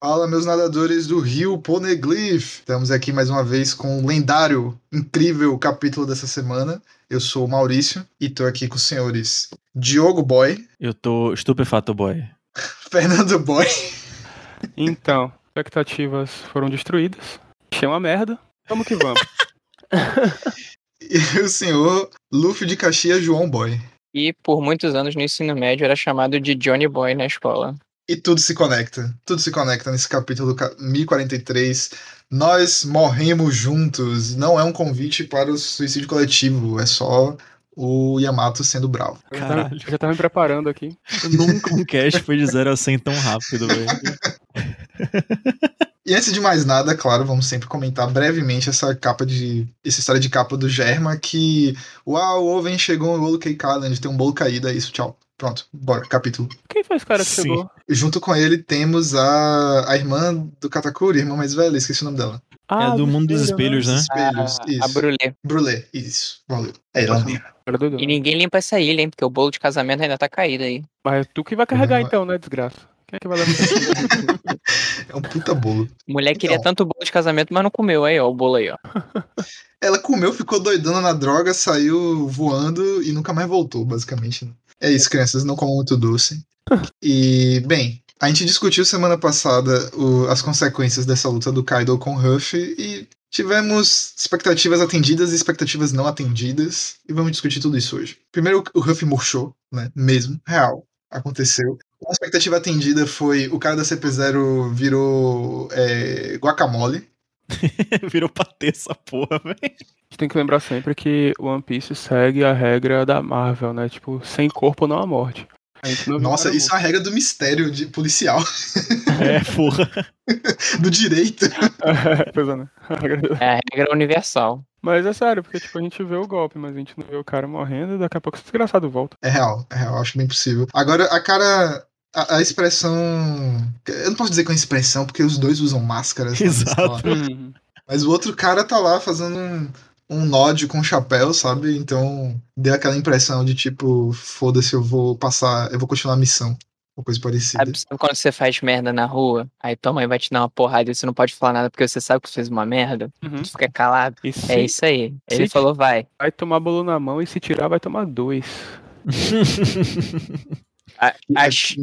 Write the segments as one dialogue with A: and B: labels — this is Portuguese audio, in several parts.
A: Fala, meus nadadores do Rio Poneglyph! Estamos aqui mais uma vez com o lendário, incrível capítulo dessa semana. Eu sou o Maurício e tô aqui com os senhores Diogo Boy.
B: Eu tô estupefato boy.
A: Fernando Boy.
C: Então, expectativas foram destruídas. Achei uma merda. Vamos que vamos.
A: e o senhor Luffy de Caxias João Boy.
D: E por muitos anos no ensino médio era chamado de Johnny Boy na escola.
A: E tudo se conecta. Tudo se conecta nesse capítulo 1043. Nós morremos juntos. Não é um convite para o suicídio coletivo. É só o Yamato sendo bravo.
C: Caralho. Eu já tava me preparando aqui.
B: Nunca um cast foi de 0 a 100 tão rápido, velho.
A: E antes de mais nada, claro, vamos sempre comentar brevemente essa capa de. essa história de capa do Germa que. Uau, o Oven chegou no Roll Cake Island, tem um bolo caído, é isso, tchau. Pronto, bora, capítulo.
C: Quem foi esse cara que
B: Sim.
C: chegou?
A: Junto com ele temos a, a irmã do Katakuri, a irmã mais velha, esqueci o nome dela.
B: É a do mundo dos espelhos, né?
A: Espelhos,
D: a,
A: isso.
D: a Brulé.
A: Brulé, isso. Valeu. É ela mesmo.
C: Doido.
D: E ninguém limpa essa ilha, hein? Porque o bolo de casamento ainda tá caído aí.
C: Mas é tu que vai carregar
A: Não.
C: então, né, desgraça? Quem é que vai levar?
A: É um puta bolo.
D: Mulher queria
A: Então.
D: tanto bolo de casamento, mas não comeu. Aí, ó, o bolo aí, ó.
A: Ela comeu, ficou doidona na droga, saiu voando e nunca mais voltou, basicamente. É isso, crianças, não comam muito doce. E, bem, a gente discutiu semana passada o- as consequências dessa luta do Kaido com Ruff e tivemos expectativas atendidas e expectativas não atendidas. E vamos discutir tudo isso hoje. Primeiro, o Ruff murchou, né? Mesmo, real. Aconteceu. Uma expectativa atendida foi o cara da CP0 virou é, guacamole.
B: Virou patê essa porra, velho.
C: A gente tem que lembrar sempre que o One Piece segue a regra da Marvel, né? Tipo, sem corpo não há morte. A gente não viu
A: Nossa, isso é uma regra do mistério de policial,
B: É, porra.
A: do direito.
C: pois é, né? A regra-
D: É a regra universal.
C: Mas é sério, porque tipo, a gente vê o golpe, mas a gente não vê o cara morrendo e daqui a pouco esse desgraçado volta.
A: É real, é real, acho bem possível. Agora, a cara. A, a expressão. Eu não posso dizer com a expressão, porque os dois usam máscaras.
B: Exato.
A: escola.
C: Uhum.
A: Mas o outro cara tá lá fazendo um, um nod com chapéu, sabe? Então deu aquela impressão de tipo, foda-se, eu vou passar, eu vou continuar a missão. Uma coisa parecida.
D: Sabe, quando você faz merda na rua? Aí tua mãe vai te dar uma porrada e você não pode falar nada porque você sabe que você fez uma merda?
C: Uhum.
D: Tu fica calado.
C: E se
D: É isso aí. Ele
C: se-
D: falou, vai.
C: vai tomar bolo na mão e se tirar, vai tomar dois.
D: A- Acho,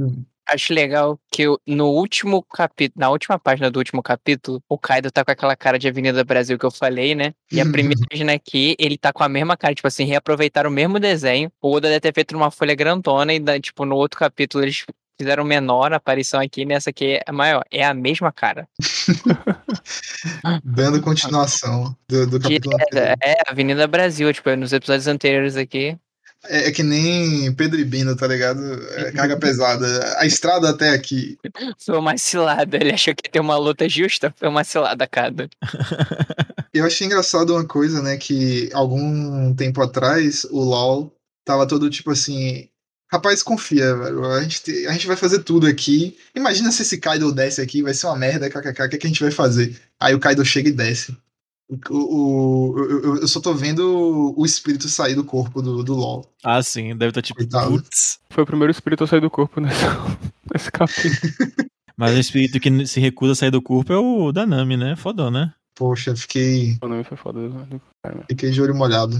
D: acho legal que eu- no último capítulo, na última página do último capítulo, o Kaido tá com aquela cara de Avenida Brasil que eu falei, né? E a primeira página aqui, ele tá com a mesma cara, tipo assim, reaproveitaram o mesmo desenho. O Oda deve ter feito numa folha grandona e, da- tipo, no outro capítulo eles fizeram menor a aparição aqui, nessa aqui é maior. É a mesma cara.
A: Dando continuação do, do capítulo
D: é, é Avenida Brasil, tipo, nos episódios anteriores aqui.
A: É, é que nem Pedro e Bino, tá ligado? É, carga pesada. A estrada até aqui.
D: Foi uma cilada. Ele achou que ia ter uma luta justa, foi uma cilada, cara.
A: Eu achei engraçado uma coisa, né? Que algum tempo atrás o LOL tava todo tipo assim. Rapaz, confia, velho. A gente, te- a gente vai fazer tudo aqui. Imagina se esse Kaido desce aqui, vai ser uma merda, kkk. O que, que a gente vai fazer? Aí o Kaido chega e desce. O, o- eu- eu, só tô vendo o espírito sair do corpo do, do LOL.
B: ah, sim, deve estar tipo,
A: Coitado.
B: putz.
C: Foi o primeiro espírito a sair do corpo nesse, nesse capítulo.
B: Mas o espírito que se recusa a sair do corpo é o da Nami, né? Fodão, né?
A: Poxa, fiquei,
C: O nome foi foda. né?
A: fiquei de olho molhado.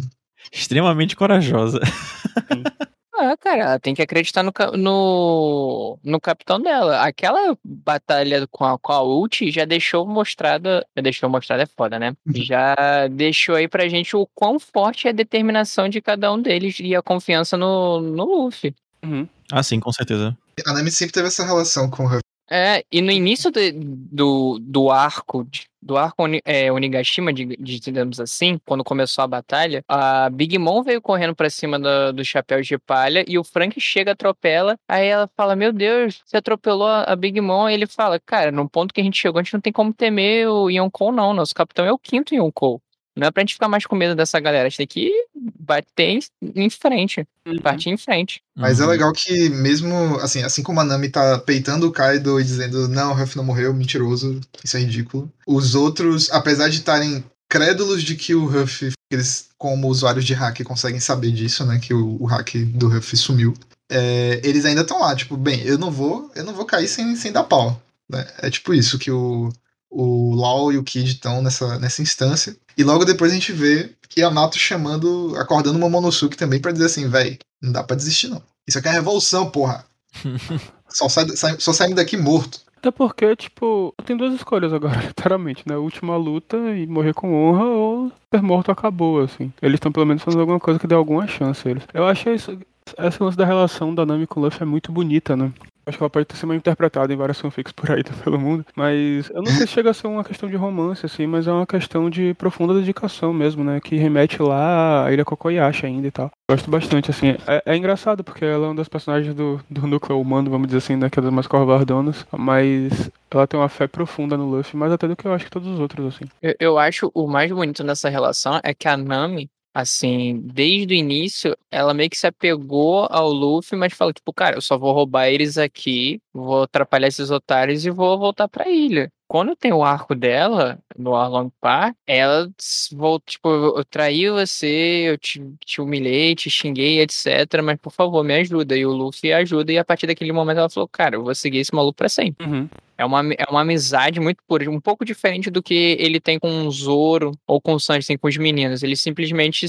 B: Extremamente corajosa.
D: Ah, cara, ela tem que acreditar no, no, no capitão dela. Aquela batalha com a, com a ult já deixou mostrada. Já deixou mostrada é foda, né? Já deixou aí pra gente o quão forte é a determinação de cada um deles e a confiança no, no Luffy.
C: Uhum.
B: Ah, sim, com certeza.
A: A Nami sempre teve essa relação com o.
D: É, e no início de- do, do arco, do arco é, Onigashima, digamos assim, quando começou a batalha, a Big Mom veio correndo pra cima do, do chapéu de palha e o Frank chega, atropela, aí ela fala, meu Deus, você atropelou a Big Mom, e ele fala, cara, no ponto que a gente chegou, a gente não tem como temer o Yonkou não, nosso capitão é o quinto Yonkou. Não é pra gente ficar mais com medo dessa galera, a gente tem que bater em, frente, partir em frente.
A: Mas é
B: Uhum.
A: legal que mesmo, assim, assim como a Nami tá peitando o Kaido e dizendo não, o Ruff não morreu, mentiroso, isso é ridículo. Os outros, apesar de estarem crédulos de que o Ruff, eles como usuários de hack conseguem saber disso, né, que o, o hack do Ruff sumiu. é, eles ainda estão lá, tipo, bem, eu não vou, eu não vou cair sem, sem dar pau. né? É tipo isso que o, o Law e o Kid estão nessa, nessa instância. E logo depois a gente vê Yamato chamando, acordando o Momonosuke também pra dizer assim, véi, não dá pra desistir não. Isso aqui é revolução, porra. só, sai, sai, só saímos daqui morto.
C: Até porque, tipo, tem duas escolhas agora, literalmente, né? Última luta e morrer com honra ou ser morto acabou, assim. Eles estão pelo menos fazendo alguma coisa que dê alguma chance a eles. Eu achei isso. Essa lance da relação da Nami com o Luffy é muito bonita, né? Acho que ela pode sido mal interpretada em várias fanfics por aí pelo mundo. Mas eu não sei se chega a ser uma questão de romance, assim, mas é uma questão de profunda dedicação mesmo, né? Que remete lá à Ilha Kokoyashi ainda e tal. Gosto bastante, assim. É, é engraçado, porque ela é uma das personagens do, do núcleo humano, vamos dizer assim, né? Que é das mais covardonas. Mas ela tem uma fé profunda no Luffy, mais até do que eu acho que todos os outros, assim.
D: Eu, eu acho o mais bonito nessa relação é que a Nami, assim, desde o início, ela meio que se apegou ao Luffy, mas falou, tipo, cara, eu só vou roubar eles aqui, vou atrapalhar esses otários e vou voltar pra ilha. Quando tem o arco dela, no Arlong Park, ela volta, tipo, eu traí você, eu te, te humilhei, te xinguei, etc, mas por favor, me ajuda. E o Luffy ajuda, e a partir daquele momento ela falou, cara, eu vou seguir esse maluco pra sempre.
C: Uhum.
D: É uma, é uma amizade muito pura, um pouco diferente do que ele tem com o Zoro ou com o Sanji, assim, com os meninos. Eles simplesmente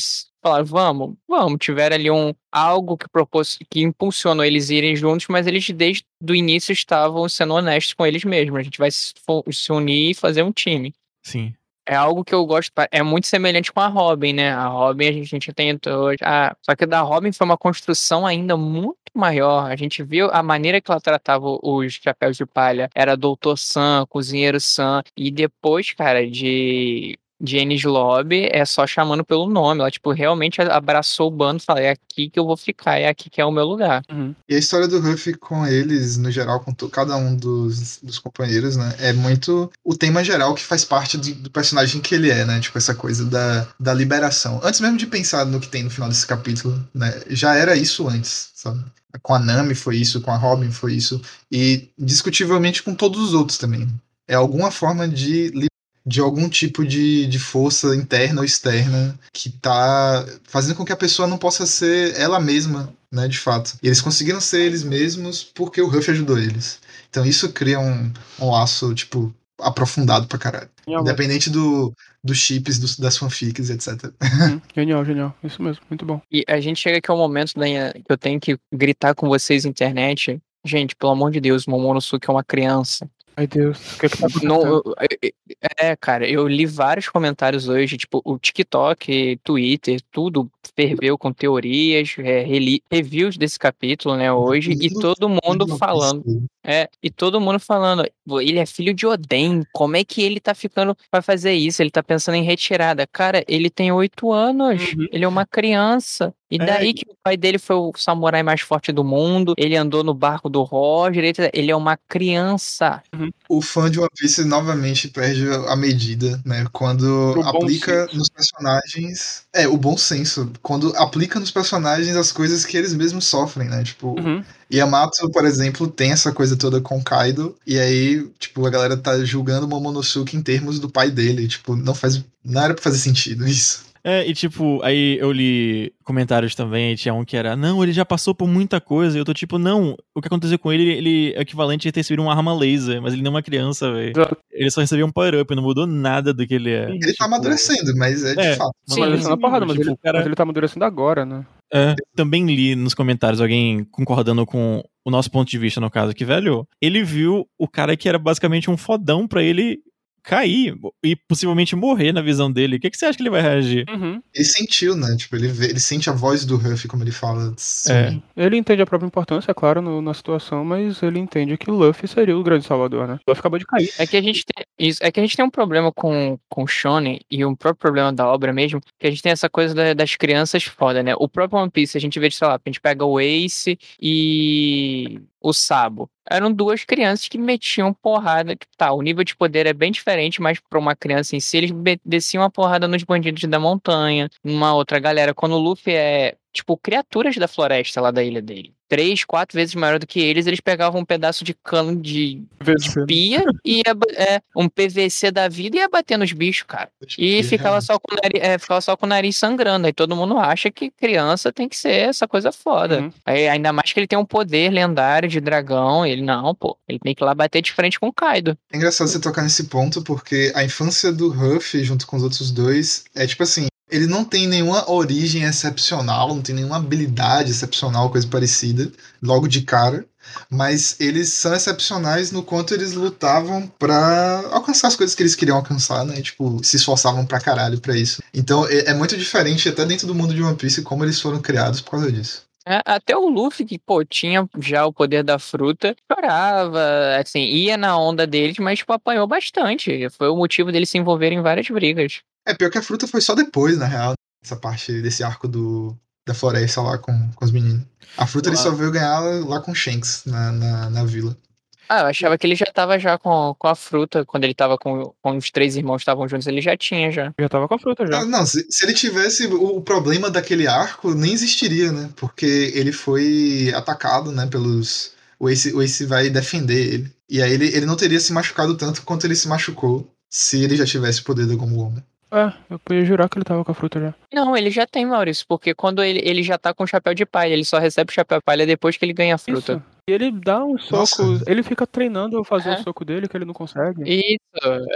D: falaram, vamos, vamos. Tiveram ali um, algo que propôs, que impulsionou eles irem juntos, mas eles desde o início estavam sendo honestos com eles mesmos. A gente vai se, se unir e fazer um time.
B: Sim.
D: É algo que eu gosto, é muito semelhante com a Robin, né? A Robin a gente, a gente tentou. Ah, só que da Robin foi uma construção ainda muito maior. A gente viu a maneira que ela tratava os chapéus de palha. Era doutor Sam, cozinheiro Sam. E depois, cara, de de Ennis Lobby é só chamando pelo nome. Ela, tipo, realmente abraçou o bando e falou: é aqui que eu vou ficar, é aqui que é o meu lugar.
C: Uhum.
A: E a história do Ruff com eles, no geral, com cada um dos, dos companheiros, né? É muito o tema geral que faz parte do, do, personagem que ele é, né? Tipo, essa coisa da, da liberação. Antes mesmo de pensar no que tem no final desse capítulo, né? Já era isso antes, sabe? Com a Nami foi isso, com a Robin foi isso. E discutivelmente com todos os outros também. É alguma forma de de algum tipo de, de força interna ou externa que tá fazendo com que a pessoa não possa ser ela mesma, né, de fato. E eles conseguiram ser eles mesmos porque o Ruff ajudou eles. Então isso cria um, um laço, tipo, aprofundado pra caralho. Genial, Independente do, dos chips, do, das fanfics, etc.
C: Uhum. Genial, genial. Isso mesmo, muito bom.
D: E a gente chega aqui ao momento da, que eu tenho que gritar com vocês internet. Gente, pelo amor de Deus, Momonosuke é uma criança.
C: Ai, Deus. O que, é que tá
D: Não, é, cara, eu li vários comentários hoje, tipo, o TikTok, Twitter, tudo ferveu com teorias, é, reviews desse capítulo, né, hoje, e todo mundo falando. É, e todo mundo falando, ele é filho de Oden, como é que ele tá ficando pra fazer isso? Ele tá pensando em retirada. Cara, ele tem oito anos, uhum. ele é uma criança. E daí é. que o pai dele foi o samurai mais forte do mundo, ele andou no barco do Roger, ele é uma criança.
A: Uhum. O fã de One Piece novamente perde a medida, né? Quando o aplica nos personagens. É, o bom senso. Quando aplica nos personagens as coisas que eles mesmos sofrem, né? Tipo,
C: uhum.
A: Yamato, por exemplo, tem essa coisa toda com Kaido, e aí, tipo, a galera tá julgando Momonosuke em termos do pai dele. Tipo, não faz. Não era pra fazer sentido isso.
B: É, e tipo, aí eu li comentários também, tinha um que era, não, ele já passou por muita coisa, e eu tô tipo, não, o que aconteceu com ele, ele é equivalente a ter recebido uma arma laser, mas ele não é uma criança, velho. Ele só recebeu um power-up, não mudou nada do que ele é.
A: Ele tá tipo, tá amadurecendo, mas é de é, fato.
C: Sim, mas, sim, porrada, mas, tipo, ele, cara... mas ele tá amadurecendo agora, né?
B: É, também li nos comentários alguém concordando com o nosso ponto de vista, no caso, que, velho, ele viu o cara que era basicamente um fodão para ele cair e possivelmente morrer na visão dele. O que, que você acha que ele vai reagir?
C: Uhum.
A: Ele sentiu, né? Tipo, ele, vê, ele sente a voz do Huff, como ele fala.
C: Assim. É. Ele entende a própria importância, é claro, no, na situação, mas ele entende que o Luffy seria o grande salvador, né? O Luffy acabou de cair.
D: É que a gente tem, isso, é que a gente tem um problema com, com o Shonen e um próprio problema da obra mesmo, que a gente tem essa coisa da, das crianças foda, né? O próprio One Piece, a gente vê, sei lá, a gente pega o Ace e o Sabo. Eram duas crianças que metiam porrada. Tipo, tá, o nível de poder é bem diferente, mas para uma criança em si, eles desciam a porrada nos bandidos da montanha, numa outra galera. Quando o Luffy é tipo, criaturas da floresta lá da ilha dele. Três, quatro vezes maior do que eles, eles pegavam um pedaço de cano de, de pia e ia, é, um PVC da vida e ia bater nos bichos, cara. E ficava só, com o nariz, é, ficava só com o nariz sangrando. Aí todo mundo acha que criança tem que ser essa coisa foda.
C: Uhum.
D: Aí, ainda mais que ele tem um poder lendário de dragão. Ele não, pô. Ele tem que ir lá bater de frente com o Kaido.
A: É engraçado você tocar nesse ponto, porque a infância do Ruff, junto com os outros dois, é tipo assim: ele não tem nenhuma origem excepcional, não tem nenhuma habilidade excepcional, coisa parecida, logo de cara. Mas eles são excepcionais no quanto eles lutavam pra alcançar as coisas que eles queriam alcançar, né? Tipo, se esforçavam pra caralho pra isso. Então é, é muito diferente, até dentro do mundo de One Piece, como eles foram criados por causa disso.
D: É, até o Luffy, que, pô, tinha já o poder da fruta, chorava, assim, ia na onda deles, mas, tipo, apanhou bastante. Foi o motivo deles se envolverem em várias brigas.
A: É pior que a fruta foi só depois, na real, essa parte desse arco do, da floresta lá com, com os meninos. A fruta ele
B: Uau.
A: só veio ganhar lá com o Shanks na, na, na vila.
D: Ah, eu achava que ele já tava já com, com a fruta, quando ele tava com, com os três irmãos que estavam juntos, ele já tinha já.
C: Já tava com a fruta já.
A: Ah, não, se, se ele tivesse o, o problema daquele arco, nem existiria, né? Porque ele foi atacado, né, pelos. O Ace, o Ace vai defender ele. E aí ele, ele não teria se machucado tanto quanto ele se machucou se ele já tivesse o poder da Gomu Gomu.
C: É, eu podia jurar que ele tava com a fruta já.
D: Não, ele já tem, Maurício, porque quando ele, ele já tá com o chapéu de palha, ele só recebe o chapéu de palha depois que ele ganha a fruta.
C: Isso. E ele dá uns socos.
A: Nossa.
C: Ele fica treinando fazer
D: É.
C: o soco dele que ele não consegue.
D: Isso,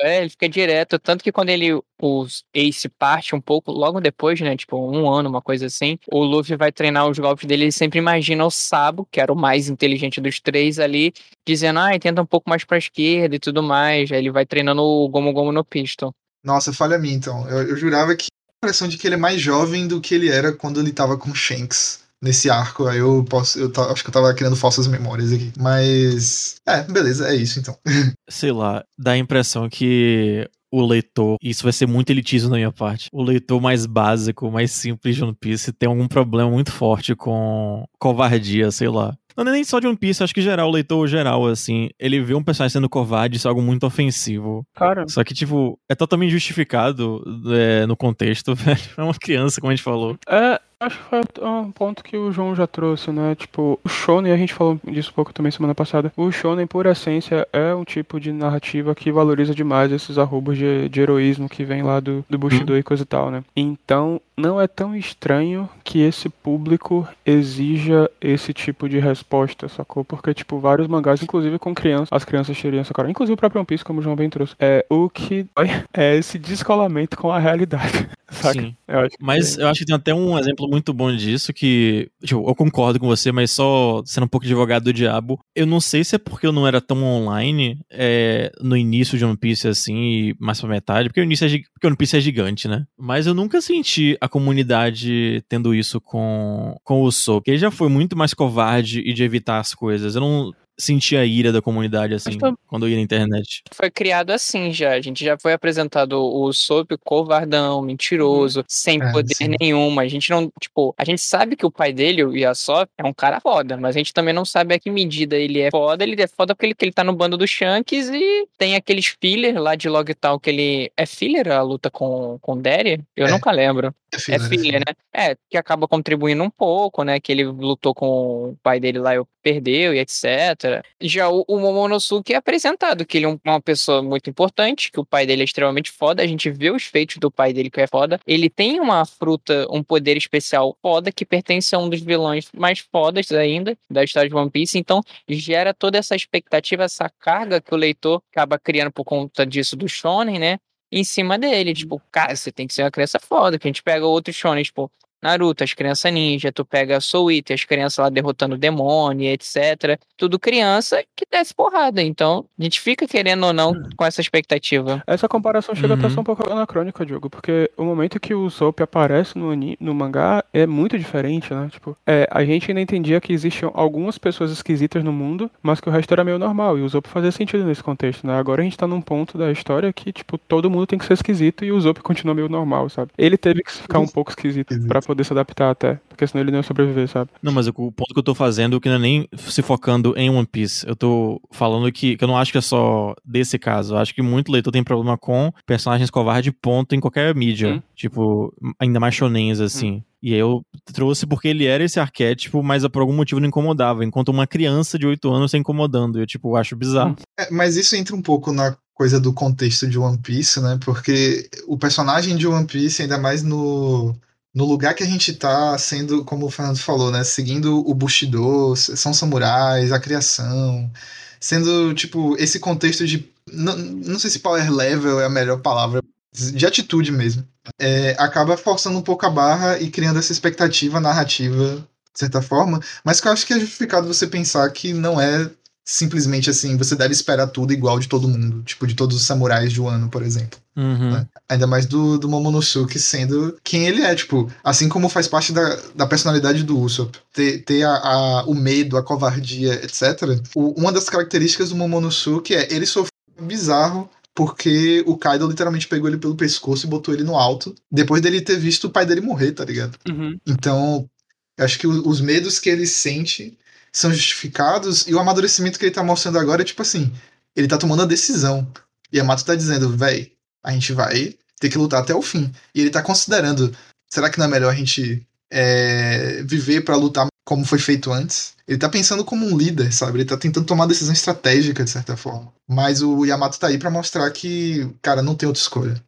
D: é, ele fica direto. Tanto que quando ele, o Ace parte um pouco, logo depois, né, tipo um ano, uma coisa assim, o Luffy vai treinar os golpes dele, ele sempre imagina o Sabo, que era o mais inteligente dos três ali, dizendo, ah, tenta um pouco mais pra esquerda e tudo mais. Aí ele vai treinando o Gomu Gomu no pistol.
A: Nossa, falha a mim então. Eu, eu jurava que a impressão de que ele é mais jovem do que ele era quando ele tava com Shanks nesse arco. Aí eu posso. Eu acho que eu tava criando falsas memórias aqui. Mas. É, beleza, é isso então.
B: sei lá, dá a impressão que o leitor, isso vai ser muito elitismo da minha parte, o leitor mais básico, mais simples de One Piece tem algum problema muito forte com covardia, sei lá. Não é nem só de One Piece, acho que geral, o leitor geral, assim, ele vê um personagem sendo covarde, isso é algo muito ofensivo.
C: Cara,
B: Só que, tipo, é totalmente justificado é, no contexto, velho. É uma criança, como a gente falou.
C: é. Acho que foi um ponto que o João já trouxe, né? Tipo, o Shonen, a gente falou disso um pouco também semana passada. O Shonen, por essência, é um tipo de narrativa que valoriza demais esses arrobos de, de heroísmo que vem lá do, do Bushido e coisa e tal, né? Então, não é tão estranho que esse público exija esse tipo de resposta, sacou? Porque, tipo, vários mangás, inclusive com crianças, as crianças teriam essa cara. Inclusive o próprio One Piece, como o João bem trouxe. É, o que é esse descolamento com a realidade, saca?
B: Sim.
C: Eu
B: Mas eu acho que tem até um exemplo muito bom disso que, tipo, eu concordo com você, mas só sendo um pouco advogado do diabo, eu não sei se é porque eu não era tão online é, no início de One Piece assim, mais pra metade, porque o início é, porque One Piece é gigante, né? Mas eu nunca senti a comunidade tendo isso com, com o Soap. Ele já foi muito mais covarde e de evitar as coisas. Eu não senti a ira da comunidade assim, quando eu ia na internet.
D: Foi criado assim já. A gente já foi apresentado o Soap covardão, mentiroso, sem
A: É,
D: poder
A: sim.
D: nenhum. A gente não, tipo, a gente sabe que o pai dele, o Yasop, é um cara foda, mas a gente também não sabe a que medida ele é foda. Ele é foda porque ele, ele tá no bando do Shanks e tem aqueles filler lá de Logtown que ele. É filler a luta com, com Derry? Eu
A: É.
D: nunca lembro.
A: É
D: É
A: filler,
D: filler, né? É, que acaba contribuindo um pouco, né? Que ele lutou com o pai dele lá e perdeu e etc. Já o, o Momonosuke é apresentado que ele é um- uma pessoa muito importante, que o pai dele é extremamente foda. A gente vê os feitos do pai dele que é foda. Ele tem uma fruta, um poder especial foda que pertence a um dos vilões mais fodas ainda da história de One Piece. Então gera toda essa expectativa, essa carga que o leitor acaba criando por conta disso do Shonen, né? Em cima dele. Tipo, cara, você tem que ser uma criança foda. Que a gente pega outros shonen, tipo, Naruto, as crianças ninja, tu pega Soul Eater, as crianças lá derrotando o demônio, etc. Tudo criança que desce porrada. Então, a gente fica querendo ou não com essa expectativa.
C: Essa comparação chega até a
B: Uhum.
C: ser um pouco anacrônica, Diogo, porque o momento que o Soap aparece no, no mangá é muito diferente, né? Tipo, é, a gente ainda entendia que existiam algumas pessoas esquisitas no mundo, mas que o resto era meio normal, e o Soap fazia sentido nesse contexto, né? Agora a gente tá num ponto da história que, tipo, todo mundo tem que ser esquisito e o Soap continua meio normal, sabe? Ele teve que ficar um pouco esquisito
A: Esquisito.
C: pra poder se adaptar até. Porque senão ele não ia sobreviver, sabe?
B: Não, mas o ponto que eu tô fazendo é que não é nem se focando em One Piece. Eu tô falando que, que eu não acho que é só desse caso. Eu acho que muito leitor tem problema com personagens covarde ponto em qualquer mídia.
C: Hum.
B: Tipo, ainda mais shonens, assim. E aí eu trouxe porque ele era esse arquétipo, mas por algum motivo não incomodava. Enquanto uma criança de 8 anos tá incomodando. Eu, tipo, acho bizarro.
A: É, mas isso entra um pouco na coisa do contexto de One Piece, né? Porque o personagem de One Piece, ainda mais no, no lugar que a gente tá sendo, como o Fernando falou, né? Seguindo o Bushido, são samurais, a criação, sendo, tipo, esse contexto de. Não, não sei se power level é a melhor palavra, de atitude mesmo. É, acaba forçando um pouco a barra e criando essa expectativa narrativa, de certa forma, mas que eu acho que é justificado você pensar que não é simplesmente assim, você deve esperar tudo igual de todo mundo, tipo de todos os samurais de Wano, por exemplo.
B: Uhum.
A: Né? Ainda mais do, do Momonosuke sendo quem ele é, tipo, assim como faz parte da, da personalidade do Usopp, ter, ter a, a, o medo, a covardia, etc. O, uma das características do Momonosuke é ele sofreu bizarro porque o Kaido literalmente pegou ele pelo pescoço e botou ele no alto, depois dele ter visto o pai dele morrer, tá ligado?
C: Uhum.
A: Então, eu acho que os medos que ele sente são justificados e o amadurecimento que ele tá mostrando agora é tipo assim, ele tá tomando a decisão. E Yamato tá dizendo, véi, a gente vai ter que lutar até o fim. E ele tá considerando, será que não é melhor a gente é, viver pra lutar como foi feito antes? Ele tá pensando como um líder, sabe? Ele tá tentando tomar decisão estratégica, de certa forma. Mas o Yamato tá aí pra mostrar que, cara, não tem outra escolha.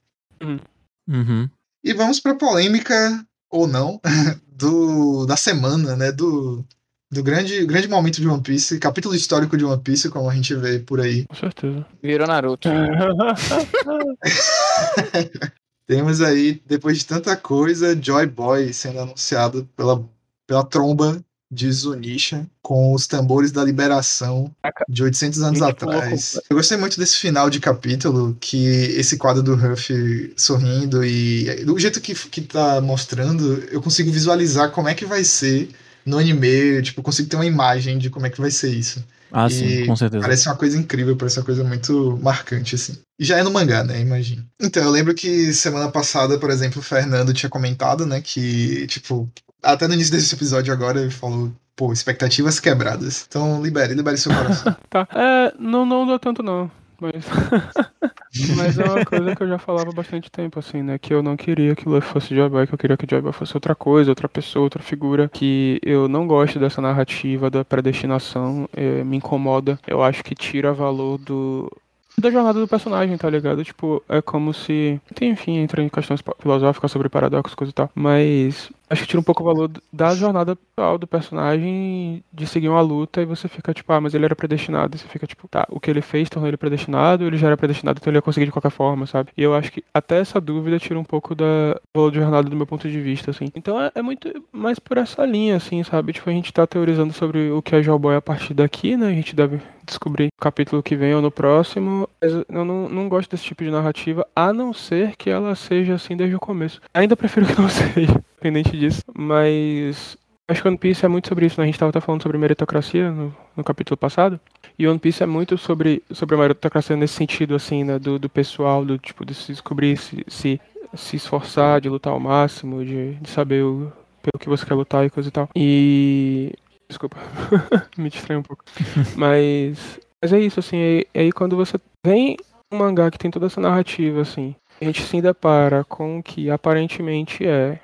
B: Uhum.
A: E vamos pra polêmica, ou não, do, da semana, né? Do, do grande, grande momento de One Piece, capítulo histórico de One Piece, como a gente vê por aí.
C: Com certeza.
D: Virou Naruto.
A: Temos aí, depois de tanta coisa, Joy Boy sendo anunciado pela, pela tromba de Zunisha, com os tambores da liberação de 800 anos
C: louco.
A: atrás. Eu gostei muito desse final de capítulo, que esse quadro do Ruff sorrindo e do jeito que, que tá mostrando, eu consigo visualizar como é que vai ser no anime, tipo, eu consigo ter uma imagem de como é que vai ser isso.
B: Ah,
A: E
B: sim, com certeza.
A: Parece uma coisa incrível, parece uma coisa muito marcante, assim. E já é no mangá, né? Imagino. Então, eu lembro que semana passada, por exemplo, o Fernando tinha comentado, né? Que, tipo, até no início desse episódio agora, ele falou, pô, expectativas quebradas. Então, libere, libere seu coração.
C: Tá. É, não, não deu tanto não. Mas. mas é uma coisa que eu já falava há bastante tempo, assim, né? Que eu não queria que o Luffy fosse Joy que eu queria que o Joy fosse outra coisa, outra pessoa, outra figura. Que eu não gosto dessa narrativa da predestinação, eh, me incomoda. Eu acho que tira valor do. Da jornada do personagem, tá ligado? Tipo, é como se. Enfim, entra em questões filosóficas sobre paradoxos, coisa e tal. Mas acho que tira um pouco o valor da jornada pessoal do personagem de seguir uma luta e você fica tipo, ah, mas ele era predestinado. E você fica tipo, tá, o que ele fez tornou ele predestinado, ele já era predestinado, então ele ia conseguir de qualquer forma, sabe? E eu acho que até essa dúvida tira um pouco da valor de jornada do meu ponto de vista, assim. Então é, é muito mais por essa linha, assim, sabe? Tipo, a gente tá teorizando sobre o que é Jawboy a partir daqui, né? A gente deve descobrir no capítulo que vem ou no próximo. Mas eu não, não gosto desse tipo de narrativa, a não ser que ela seja assim desde o começo. Ainda prefiro que não seja, independente disso. Mas acho que One Piece é muito sobre isso, né? A gente tava até falando sobre meritocracia no, no capítulo passado. E One Piece é muito sobre, sobre a meritocracia nesse sentido, assim, né? Do, do pessoal, do tipo, de se descobrir, se, se, se esforçar, de lutar ao máximo, de, de saber o, pelo que você quer lutar e coisa e tal. E. Desculpa, me distraí um pouco. Mas. Mas é isso, assim, é, é aí quando você vem um mangá que tem toda essa narrativa, assim, a gente se depara com o que aparentemente é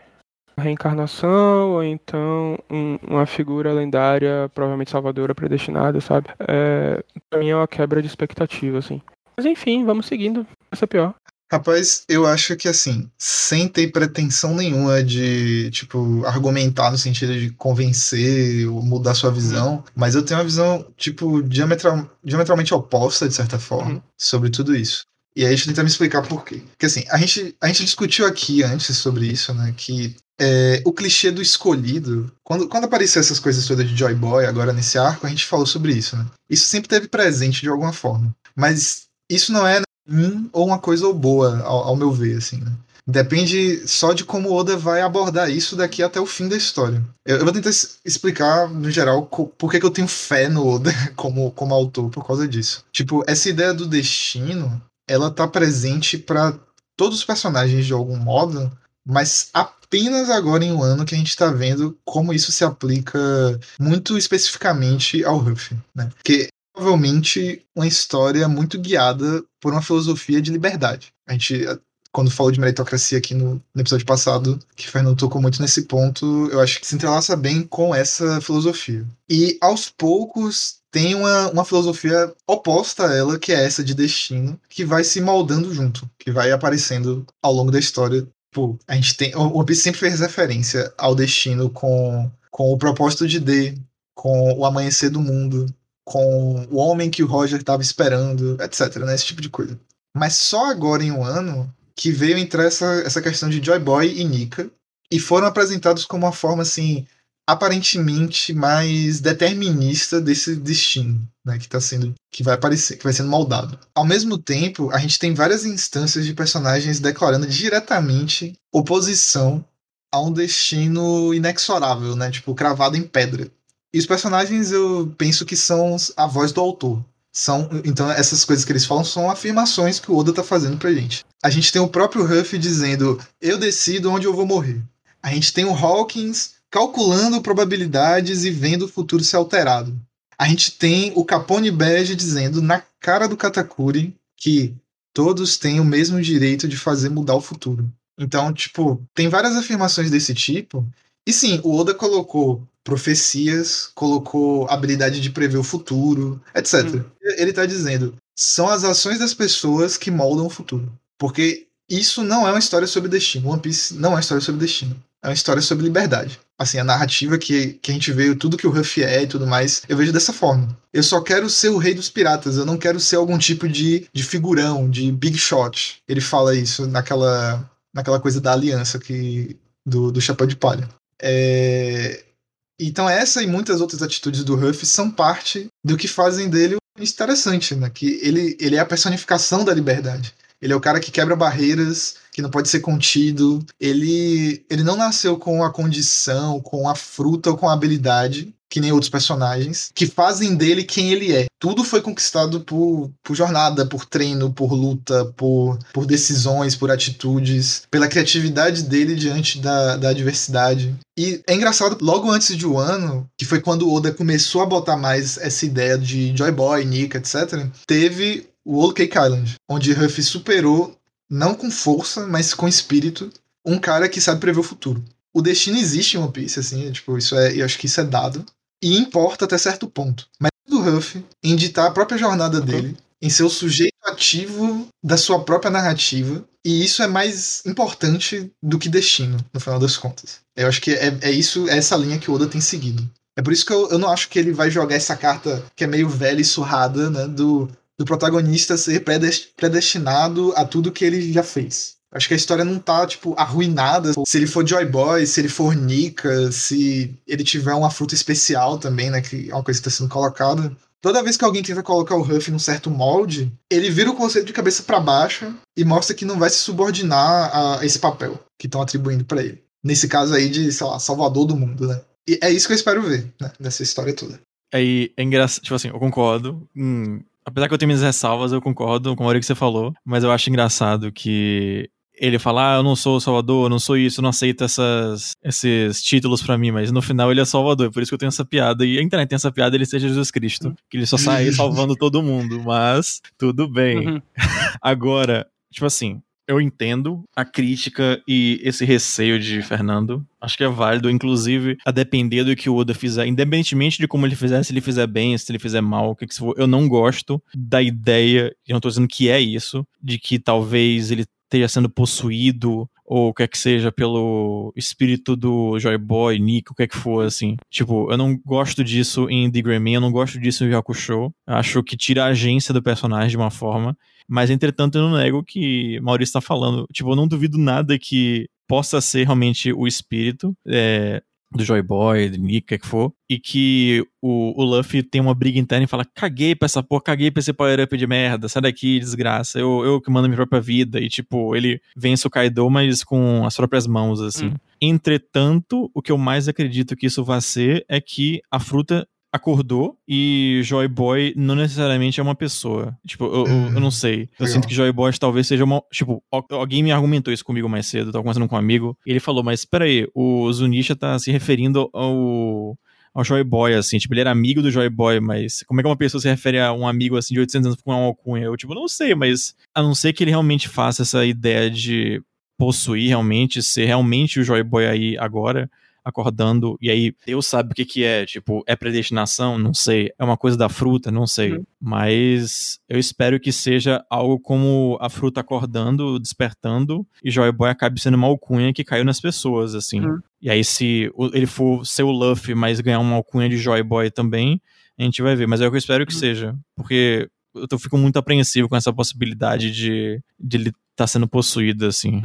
C: a reencarnação, ou então um- uma figura lendária, provavelmente salvadora, predestinada, sabe? É, pra mim é uma quebra de expectativa, assim. Mas enfim, vamos seguindo. Essa é pior.
A: Rapaz, eu acho que assim, sem ter pretensão nenhuma de, tipo, argumentar no sentido de convencer ou mudar sua visão, mas eu tenho uma visão, tipo, diametral, diametralmente oposta, de certa forma,
C: Uhum.
A: sobre tudo isso. E aí, deixa eu tentar me explicar por quê. Porque assim, a gente, a gente discutiu aqui antes sobre isso, né? Que é, o clichê do escolhido. Quando, quando apareceu essas coisas todas de Joy Boy, agora nesse arco, a gente falou sobre isso, né? Isso sempre teve presente de alguma forma. Mas isso não é um ou uma coisa boa, ao, ao meu ver, assim, né? Depende só de como Oda vai abordar isso daqui até o fim da história. Eu, eu vou tentar explicar, no geral, por que, que eu tenho fé no Oda como, como autor por causa disso. Tipo, essa ideia do destino, ela tá presente para todos os personagens de algum modo, mas apenas agora em um ano que a gente está vendo como isso se aplica muito especificamente ao Ruff, né? Porque provavelmente uma história muito guiada por uma filosofia de liberdade. A gente quando falou de meritocracia aqui no, no, episódio passado, que o Fernando tocou muito nesse ponto, eu acho que se entrelaça bem com essa filosofia. E aos poucos tem uma, uma filosofia oposta a ela, que é essa de destino, que vai se moldando junto, que vai aparecendo ao longo da história. Pô, a gente tem. O Piece sempre fez referência ao destino com, com o propósito de D, com o amanhecer do mundo, com o homem que o Roger estava esperando, etc. Né? Esse tipo de coisa. Mas só agora em um ano que veio entrar essa, essa questão de Joy Boy e Nika e foram apresentados como uma forma assim aparentemente mais determinista desse destino, né, que tá sendo que vai aparecer, que vai sendo moldado. Ao mesmo tempo, a gente tem várias instâncias de personagens declarando diretamente oposição a um destino inexorável, né, tipo cravado em pedra. E os personagens eu penso que são a voz do autor. São, então essas coisas que eles falam são afirmações que o Oda tá fazendo pra gente. A gente tem o próprio Huff dizendo: "Eu decido onde eu vou morrer". A gente tem o Hawkins calculando probabilidades e vendo o futuro ser alterado. A gente tem o Capone Bege dizendo na cara do Katakuri que todos têm o mesmo direito de fazer mudar o futuro. Então, tipo, tem várias afirmações desse tipo. E sim, o Oda colocou profecias, colocou habilidade de prever o futuro, etc. Hum. Ele está dizendo: são as ações das pessoas que moldam o futuro. Porque isso não é uma história sobre destino. One Piece não é uma história sobre destino. É uma história sobre liberdade. Assim, a narrativa que, que a gente vê, tudo que o Ruffy é e tudo mais, eu vejo dessa forma. Eu só quero ser o rei dos piratas, eu não quero ser algum tipo de, de figurão, de big shot. Ele fala isso naquela, naquela coisa da aliança que do, do Chapéu de Palha. É, então essa e muitas outras atitudes do Huff são parte do que fazem dele interessante, né? Que ele, ele é a personificação da liberdade. Ele é o cara que quebra barreiras, que não pode ser contido. Ele, ele não nasceu com a condição, com a fruta ou com a habilidade que nem outros personagens, que fazem dele quem ele é. Tudo foi conquistado por, por jornada, por treino, por luta, por, por decisões, por atitudes, pela criatividade dele diante da, da adversidade. E é engraçado, logo antes de um ano, que foi quando o Oda começou a botar mais essa ideia de Joy Boy, Nika, etc., teve o Old Cake Island, onde Ruffy superou, não com força, mas com espírito, um cara que sabe prever o futuro. O destino existe em One Piece, assim, tipo, isso é, eu acho que isso é dado e importa até certo ponto. Mas do Huff em ditar a própria jornada dele, em ser o sujeito ativo da sua própria narrativa, e isso é mais importante do que destino, no final das contas. Eu acho que é, é isso, é essa linha que o Oda tem seguido. É por isso que eu, eu não acho que ele vai jogar essa carta que é meio velha e surrada, né, do, do protagonista ser predestinado a tudo que ele já fez. Acho que a história não tá, tipo, arruinada. Se ele for Joy Boy, se ele for Nika, se ele tiver uma fruta especial também, né? Que é uma coisa que tá sendo colocada. Toda vez que alguém tenta colocar o Huff num certo molde, ele vira o conceito de cabeça para baixo e mostra que não vai se subordinar a esse papel que estão atribuindo para ele. Nesse caso aí de, sei lá, salvador do mundo, né? E é isso que eu espero ver, né? Dessa história toda.
B: Aí é engraçado, tipo assim, eu concordo. Hum, apesar que eu tenho minhas ressalvas, eu concordo com a hora que você falou, mas eu acho engraçado que ele fala, ah, eu não sou o Salvador, eu não sou isso, eu não aceito essas, esses títulos para mim, mas no final ele é Salvador, por isso que eu tenho essa piada. E a internet tem essa piada, ele seja Jesus Cristo, que ele só sai salvando todo mundo, mas tudo bem. Uhum. Agora, tipo assim, eu entendo a crítica e esse receio de Fernando. Acho que é válido, inclusive, a depender do que o Oda fizer, independentemente de como ele fizer, se ele fizer bem, se ele fizer mal, o que, que for. Eu não gosto da ideia, eu não tô dizendo que é isso, de que talvez ele esteja sendo possuído ou o que é que seja pelo espírito do Joy Boy, Nick, o que é que for, assim. Tipo, eu não gosto disso em The Grammy, eu não gosto disso em Hakusho. Acho que tira a agência do personagem de uma forma. Mas, entretanto, eu não nego que Maurício tá falando. Tipo, eu não duvido nada que possa ser realmente o espírito. É, do Joy Boy, do Nick, o que, é que for, e que o, o Luffy tem uma briga interna e fala: caguei pra essa porra, caguei pra esse power-up de merda, sai daqui, desgraça, eu, eu que mando minha própria vida. E, tipo, ele vence o Kaido, mas com as próprias mãos, assim. Hum. Entretanto, o que eu mais acredito que isso vai ser é que a fruta acordou e Joy Boy não necessariamente é uma pessoa. Tipo, eu, eu, eu não sei. Eu sinto que Joy Boy talvez seja uma. Tipo, al- alguém me argumentou isso comigo mais cedo. Eu tava conversando com um amigo. E ele falou: Mas peraí, o Zunisha tá se referindo ao. Ao Joy Boy, assim, tipo, ele era amigo do Joy Boy, mas como é que uma pessoa se refere a um amigo, assim, de 800 anos com uma alcunha? Eu, tipo, não sei, mas a não ser que ele realmente faça essa ideia de possuir realmente, ser realmente o Joy Boy aí agora, acordando, e aí Deus sabe o que que é, tipo, é predestinação? Não sei. É uma coisa da fruta? Não sei.
C: Uhum.
B: Mas eu espero que seja algo como a fruta acordando, despertando, e Joy Boy acabe sendo uma alcunha que caiu nas pessoas, assim.
C: Uhum.
B: E aí se ele for ser o Luffy, mas ganhar uma alcunha de Joy Boy também, a gente vai ver. Mas é o que eu espero que
C: Uhum.
B: seja, porque eu fico muito apreensivo com essa possibilidade de, de ele estar sendo possuído, assim.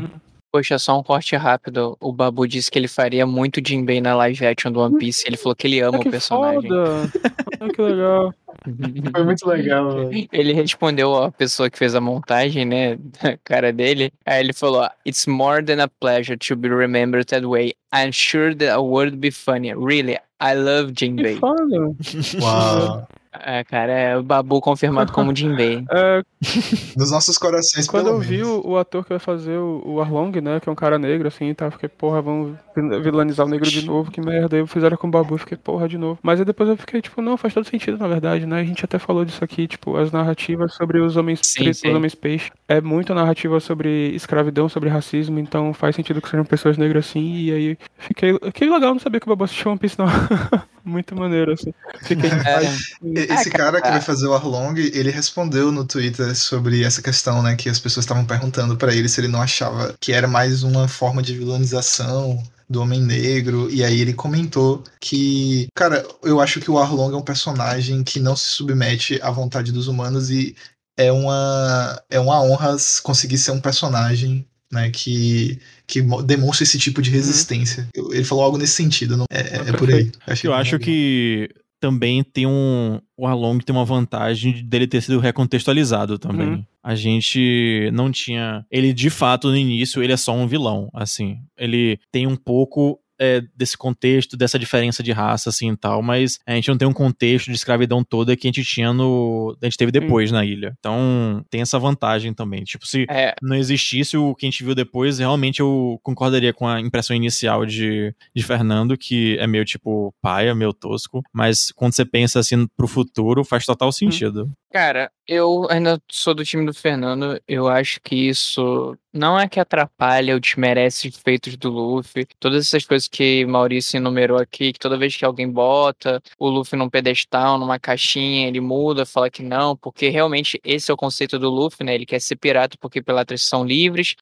D: Poxa, só um corte rápido. O Babu disse que ele faria muito Jinbei na live action do One Piece. Ele falou que ele ama
C: Ah, que
D: o personagem.
C: foda! Ah, que legal.
A: Foi muito legal, velho.
D: Ele respondeu a pessoa que fez a montagem, né? A cara dele. Aí ele falou: It's more than a pleasure to be remembered that way. I'm sure that would be funny. Really, I love
C: Que
D: Jinbei.
C: foda.
A: Uau.
D: É, cara, é o Babu confirmado como Jinbei.
C: É,
A: Nos nossos corações,
C: quando
A: pelo
C: eu vi
A: menos.
C: o, o ator que vai fazer o, o Arlong, né, que é um cara negro, assim, tá, fiquei, porra, vamos vil- vilanizar o negro de novo, que merda. Aí eu fizeram com o Babu, fiquei, porra, de novo. Mas aí depois eu fiquei, tipo, não, faz todo sentido, na verdade, né? A gente até falou disso aqui, tipo, as narrativas sobre os homens pretos, os homens peixe. É muito narrativa sobre escravidão, sobre racismo, então faz sentido que sejam pessoas negras assim, e aí fiquei. Que legal, não sabia que o Babu assistiu One Piece, não. muito maneiro, assim. Fiquei.
D: É,
A: E- Esse
D: Ah,
A: cara que
D: cara.
A: vai fazer o Arlong, ele respondeu no Twitter sobre essa questão, né? Que as pessoas estavam perguntando pra ele se ele não achava que era mais uma forma de vilanização do Homem Negro. E aí ele comentou que, cara, eu acho que o Arlong é um personagem que não se submete à vontade dos humanos e é uma, é uma honra conseguir ser um personagem. Né, que, que mo- demonstra esse tipo de resistência. Eu- Ele falou algo nesse sentido, não, é, é- é por aí.
B: Eu
A: bem
B: acho
A: legal.
B: que também tem um. O Arlong tem uma vantagem dele ter sido recontextualizado também.
C: Uhum.
B: A gente não tinha. Ele, de fato, no início, ele é só um vilão, assim. Ele tem um pouco. É, desse contexto, dessa diferença de raça, assim e tal, mas a gente não tem um contexto de escravidão toda que a gente tinha no. A gente teve depois na ilha. Então tem essa vantagem também. Tipo, se
D: é,
B: não existisse o que a gente viu depois, realmente eu concordaria com a impressão inicial de, de Fernando, que é meio tipo paia, meio tosco, mas quando você pensa assim pro futuro, faz total sentido.
D: Cara, eu ainda sou do time do Fernando. Eu acho que isso não é que atrapalha ou desmerece os feitos do Luffy. Todas essas coisas que Maurício enumerou aqui, que toda vez que alguém bota o Luffy num pedestal, numa caixinha, ele muda, fala que não, porque realmente esse é o conceito do Luffy, né? Ele quer ser pirata porque piratas são livres.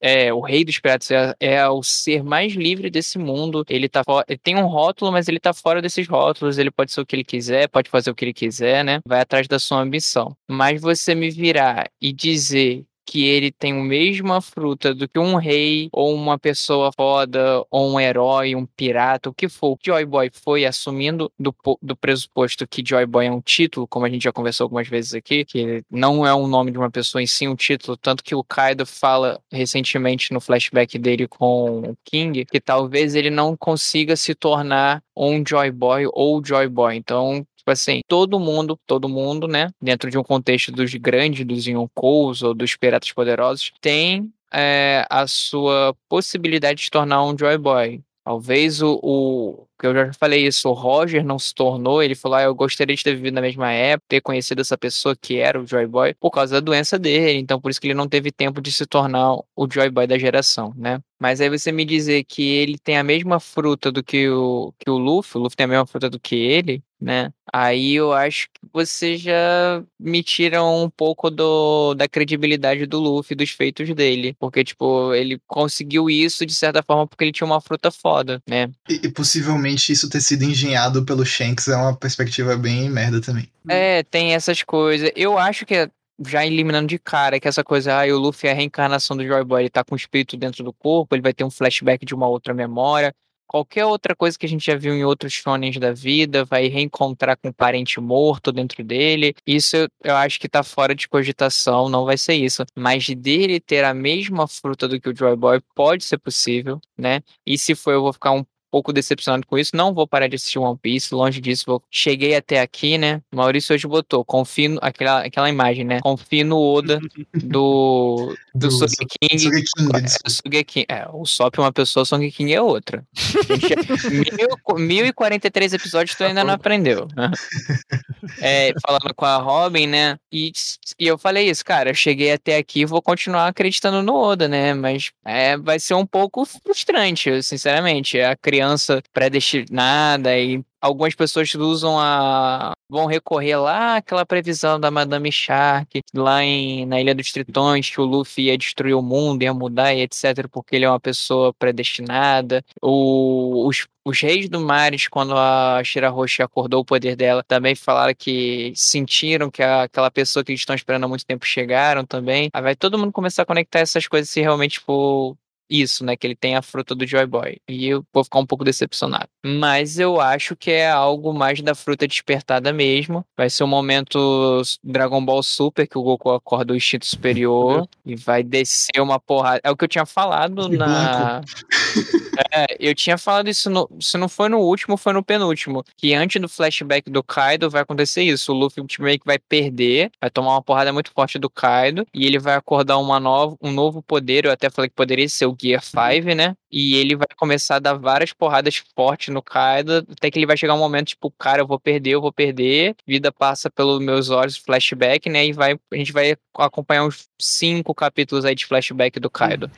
D: É, o rei dos piratas é, é o ser mais livre desse mundo. Ele tá ele tem um rótulo, mas ele tá fora desses rótulos. Ele pode ser o que ele quiser, pode fazer o que ele quiser, né? Vai atrás da sua ambição. Mas você me virar e dizer que ele tem a mesma fruta do que um rei, ou uma pessoa foda, ou um herói, um pirata, o que for. Joy Boy foi assumindo do, do pressuposto que Joy Boy é um título, como a gente já conversou algumas vezes aqui, que não é um nome de uma pessoa em si, um título, tanto que o Kaido fala recentemente no flashback dele com o King, que talvez ele não consiga se tornar um Joy Boy ou Joy Boy. Então, Tipo assim, todo mundo, todo mundo, né? Dentro de um contexto dos grandes, dos Yonkous ou dos piratas poderosos, tem é, a sua possibilidade de se tornar um Joy Boy. Talvez o, o. que Eu já falei isso, o Roger não se tornou. Ele falou: ah, eu gostaria de ter vivido na mesma época, ter conhecido essa pessoa que era o Joy Boy, por causa da doença dele. Então, por isso que ele não teve tempo de se tornar o Joy Boy da geração, né? Mas aí você me dizer que ele tem a mesma fruta do que o, que o Luffy, o Luffy tem a mesma fruta do que ele, né? Aí eu acho que você já me tira um pouco do, da credibilidade do Luffy, dos feitos dele. Porque, tipo, ele conseguiu isso de certa forma porque ele tinha uma fruta foda, né?
A: E, e possivelmente isso ter sido engenhado pelo Shanks é uma perspectiva bem merda também.
D: É, tem essas coisas. Eu acho que já eliminando de cara que essa coisa, ah, o Luffy é a reencarnação do Joy Boy, ele tá com o espírito dentro do corpo, ele vai ter um flashback de uma outra memória. Qualquer outra coisa que a gente já viu em outros shonens da vida, vai reencontrar com um parente morto dentro dele. Isso eu, eu acho que tá fora de cogitação, não vai ser isso. Mas dele ter a mesma fruta do que o Joy Boy pode ser possível, né? E se for, eu vou ficar um pouco decepcionado com isso. Não vou parar de assistir One Piece, longe disso. Vou... Cheguei até aqui, né? Maurício hoje botou, confio, aquela, aquela imagem, né? Confio no Oda do, do, do Sogeking.
A: Sogeking,
D: é, Sogeking. É, o Sop é uma pessoa, o Sogeking é outra. Gente, mil, 1043 episódios tu ainda não aprendeu. Né? É, falando com a Robin, né? E, e eu falei isso, cara, eu cheguei até aqui vou continuar acreditando no Oda, né? Mas é, vai ser um pouco frustrante, sinceramente. A criança predestinada e algumas pessoas usam a. vão recorrer lá àquela previsão da Madame Shark, lá em, na Ilha dos Tritões, que o Luffy ia destruir o mundo, ia mudar e etc., porque ele é uma pessoa predestinada. O, os, os reis do mares, quando a Shira Roche acordou o poder dela, também falaram que sentiram que a, aquela pessoa que eles estão esperando há muito tempo chegaram também. Aí vai todo mundo começar a conectar essas coisas se realmente for isso, né? Que ele tem a fruta do Joy Boy. E eu vou ficar um pouco decepcionado. Mas eu acho que é algo mais da fruta despertada mesmo. Vai ser um momento Dragon Ball Super, que o Goku acorda o instinto superior e vai descer uma porrada. É o que eu tinha falado na. é, eu tinha falado isso, no... se não foi no último, foi no penúltimo. Que antes do flashback do Kaido vai acontecer isso. O Luffy Ultimate vai perder, vai tomar uma porrada muito forte do Kaido e ele vai acordar uma nova, um novo poder. Eu até falei que poderia ser o Gear 5, né? E ele vai começar a dar várias porradas fortes no Kaido, até que ele vai chegar um momento, tipo, cara, eu vou perder, eu vou perder. Vida passa pelos meus olhos, flashback, né? E vai, a gente vai acompanhar uns cinco capítulos aí de flashback do Kaido.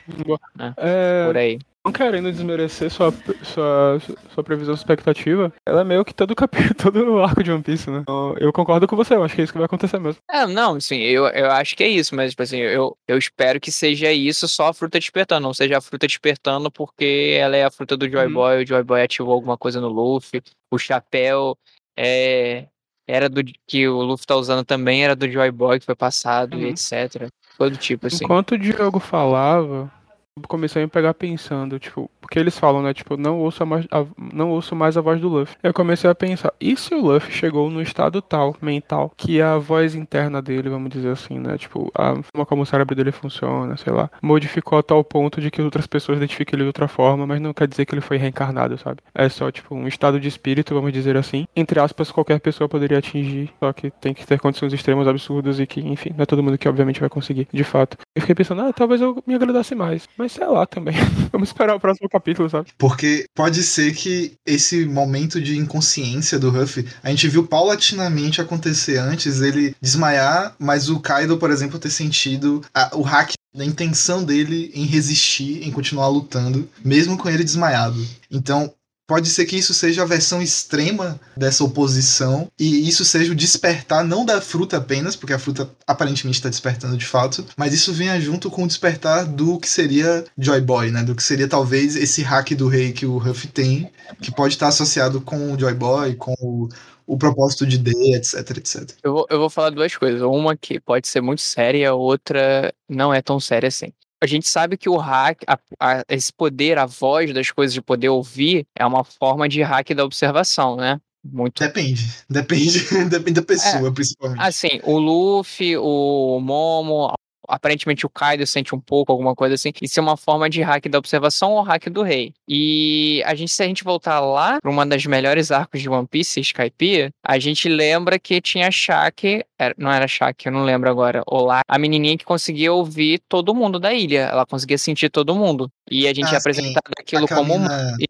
D: Né?
C: É...
D: Por aí
C: não querendo desmerecer sua, sua, sua previsão expectativa, ela é meio que todo capítulo, todo arco de One Piece, né? Então, eu concordo com você, eu acho que é isso que vai acontecer mesmo.
D: É, não, sim, eu, eu acho que é isso, mas, tipo assim, eu, eu espero que seja isso só a fruta despertando, não seja a fruta despertando porque ela é a fruta do Joy uhum. Boy, o Joy Boy ativou alguma coisa no Luffy, o chapéu é, era do que o Luffy tá usando também, era do Joy Boy que foi passado uhum. e etc. Todo tipo, assim.
C: Enquanto o Diogo falava, comecei a me pegar pensando, tipo, porque eles falam, né, tipo, não ouço, mais, a, não ouço mais a voz do Luffy. Eu comecei a pensar, e se o Luffy chegou no estado tal, mental, que a voz interna dele, vamos dizer assim, né, tipo, a forma como o cérebro dele funciona, sei lá, modificou a tal ponto de que outras pessoas identificam ele de outra forma, mas não quer dizer que ele foi reencarnado, sabe? É só, tipo, um estado de espírito, vamos dizer assim, entre aspas, qualquer pessoa poderia atingir, só que tem que ter condições extremas absurdas e que, enfim, não é todo mundo que obviamente vai conseguir, de fato. Eu fiquei pensando, ah, talvez eu me agradasse mais. Mas sei lá também. Vamos esperar o próximo capítulo, sabe?
A: Porque pode ser que esse momento de inconsciência do Ruff, a gente viu paulatinamente acontecer antes, ele desmaiar, mas o Kaido, por exemplo, ter sentido a, o hack da intenção dele em resistir, em continuar lutando, mesmo com ele desmaiado. Então, Pode ser que isso seja a versão extrema dessa oposição e isso seja o despertar não da fruta apenas, porque a fruta aparentemente está despertando de fato, mas isso venha junto com o despertar do que seria Joy Boy, né? Do que seria talvez esse hack do rei que o Ruff tem, que pode estar associado com o Joy Boy, com o, o propósito de D, etc, etc.
D: Eu vou, eu vou falar duas coisas. Uma que pode ser muito séria, outra não é tão séria assim a gente sabe que o hack, a, a, esse poder, a voz das coisas de poder ouvir, é uma forma de hack da observação, né? Muito.
A: Depende. Depende, depende da pessoa, é, principalmente.
D: Assim, o Luffy, o Momo, aparentemente o Kaido sente um pouco, alguma coisa assim. Isso é uma forma de hack da observação ou hack do rei. E a gente, se a gente voltar lá para uma das melhores arcos de One Piece, Skypiea, a gente lembra que tinha Shaq, não era Shaq, eu não lembro agora, ou lá, a menininha que conseguia ouvir todo mundo da ilha. Ela conseguia sentir todo mundo. E a gente ah, é apresentado sim. aquilo como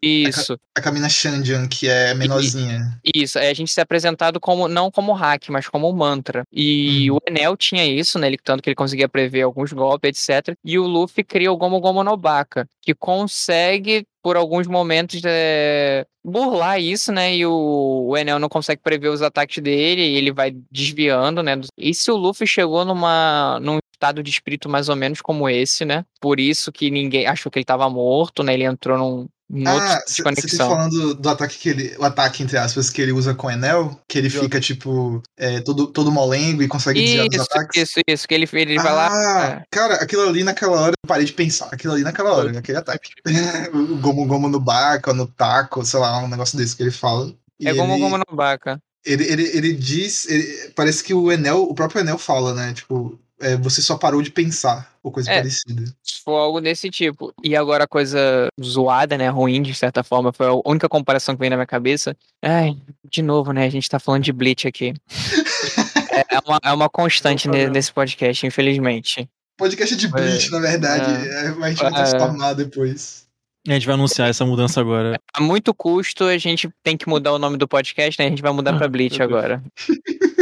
D: isso.
A: A, a Camina Shandian, que é menorzinha.
D: E, isso, a gente se é apresentado como não como hack, mas como mantra. E hum. o Enel tinha isso, né? Ele, tanto que ele conseguia prever alguns golpes, etc. E o Luffy cria o Gomu Gomu no Baka, que consegue por alguns momentos é, burlar isso, né? E o, o Enel não consegue prever os ataques dele, e ele vai desviando, né? E se o Luffy chegou numa, num estado de espírito mais ou menos como esse, né? Por isso que ninguém achou que ele estava morto, né? Ele entrou num,
A: ah, você tá falando do ataque que ele. O ataque, entre aspas, que ele usa com o Enel, que ele fica, tipo, é, todo, todo molengo e consegue
D: isso,
A: desviar dos ataques.
D: Isso, isso, que ele, ele
A: ah,
D: vai lá.
A: É. Cara, aquilo ali naquela hora, eu parei de pensar. Aquilo ali naquela hora, aquele ataque. o Gomu Gomu no Baka, no taco, sei lá, um negócio desse que ele fala.
D: é ele... Gomu Gomu no Baka.
A: Ele, ele, ele diz. Ele, parece que o Enel, o próprio Enel fala, né? Tipo, é, você só parou de pensar, ou coisa
D: É.
A: parecida.
D: For algo desse tipo. E agora a coisa zoada, né? Ruim, de certa forma, foi a única comparação que veio na minha cabeça. Ai, de novo, né? A gente tá falando de Bleach aqui. é, uma, é uma constante
C: Não
D: nesse podcast, infelizmente.
A: Podcast de Bleach, na verdade. É, a gente vai
D: É.
A: transformar depois.
B: A gente vai anunciar essa mudança agora.
D: A muito custo, a gente tem que mudar o nome do podcast, né? A gente vai mudar pra Bleach agora.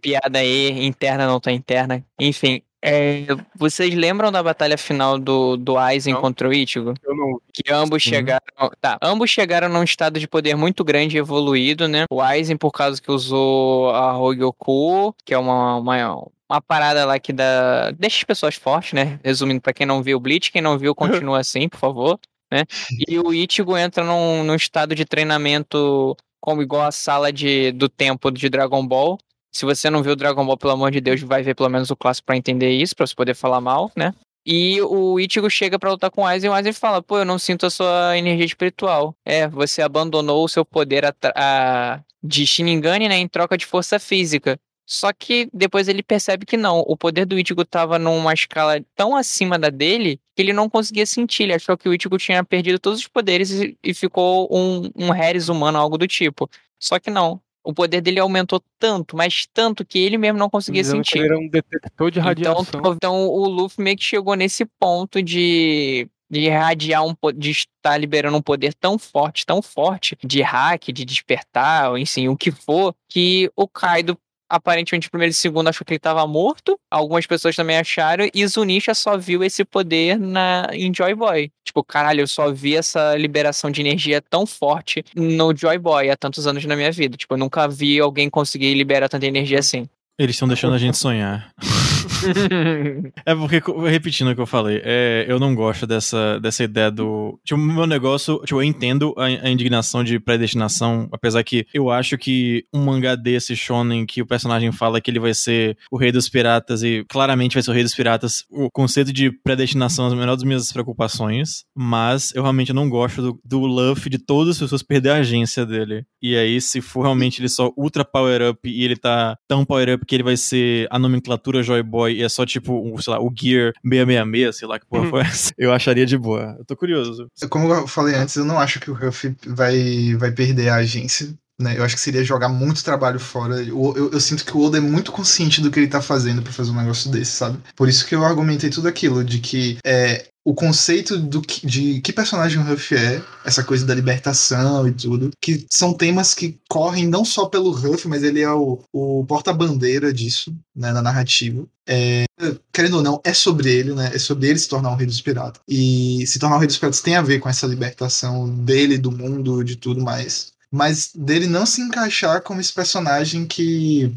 D: Piada aí, interna, não tá interna. Enfim, é, vocês lembram da batalha final do, do Aizen
C: Não.
D: contra o Ichigo?
C: Eu não.
D: Que ambos
B: Sim.
D: chegaram. Tá, ambos chegaram num estado de poder muito grande e evoluído, né? O Aizen, por causa que usou a Hogyoku, que é uma, uma, uma parada lá que dá. Deixa as pessoas fortes, né? Resumindo, pra quem não viu o Bleach, quem não viu, continua assim, por favor. Né? E o Ichigo entra num, num estado de treinamento como igual a sala de, do tempo de Dragon Ball. Se você não viu Dragon Ball, pelo amor de Deus, vai ver pelo menos o clássico pra entender isso, pra você poder falar mal, né? E o Ichigo chega pra lutar com o Aizen e o Aizen fala: Pô, eu não sinto a sua energia espiritual. É, você abandonou o seu poder atra- a- de Shinigami, né, em troca de força física. Só que depois ele percebe que não. O poder do Ichigo tava numa escala tão acima da dele que ele não conseguia sentir. Ele achou que o Ichigo tinha perdido todos os poderes e, e ficou um, um Harris humano, algo do tipo. Só que não. O poder dele aumentou tanto, mas tanto que ele mesmo não conseguia
C: Dizendo que
D: sentir.
C: Ele era um detector de
D: Então,
C: radiação.
D: então o Luffy meio que chegou nesse ponto de, de irradiar um de estar liberando um poder tão forte, tão forte, de hack, de despertar, ou enfim, o que for, que o Kaido aparentemente primeiro e segundo achou que ele estava morto. Algumas pessoas também acharam, e Zunisha só viu esse poder na, em Joy Boy. Tipo, caralho, eu só vi essa liberação de energia tão forte no Joy Boy há tantos anos na minha vida. Tipo, eu nunca vi alguém conseguir liberar tanta energia assim.
B: Eles estão deixando a gente sonhar. É porque, repetindo o que eu falei, é, eu não gosto dessa, dessa ideia do. Tipo, meu negócio. Tipo, eu entendo a, a indignação de predestinação, apesar que eu acho que um mangá desse, Shonen, que o personagem fala que ele vai ser o rei dos piratas e claramente vai ser o rei dos piratas, o conceito de predestinação é a menor das minhas preocupações, mas eu realmente não gosto do, do Luffy de todas as pessoas perder a agência dele. E aí, se for realmente ele só ultra power up e ele tá tão power up que ele vai ser a nomenclatura Joy Boy e é só tipo, o, sei lá, o Gear 666, sei lá que porra foi essa, eu acharia de boa. Eu tô curioso.
A: Como eu falei antes, eu não acho que o Ruff vai, vai perder a agência. Né? Eu acho que seria jogar muito trabalho fora. Eu, eu, eu sinto que o Oda é muito consciente do que ele tá fazendo pra fazer um negócio desse, sabe? Por isso que eu argumentei tudo aquilo, de que é, o conceito do que, de que personagem o Ruff é, essa coisa da libertação e tudo, que são temas que correm não só pelo Ruff, mas ele é o, o porta-bandeira disso, né, na narrativa. É, querendo ou não, é sobre ele, né? É sobre ele se tornar um rei dos piratas. E se tornar um rei dos piratas tem a ver com essa libertação dele, do mundo, de tudo mais. Mas dele não se encaixar como esse personagem que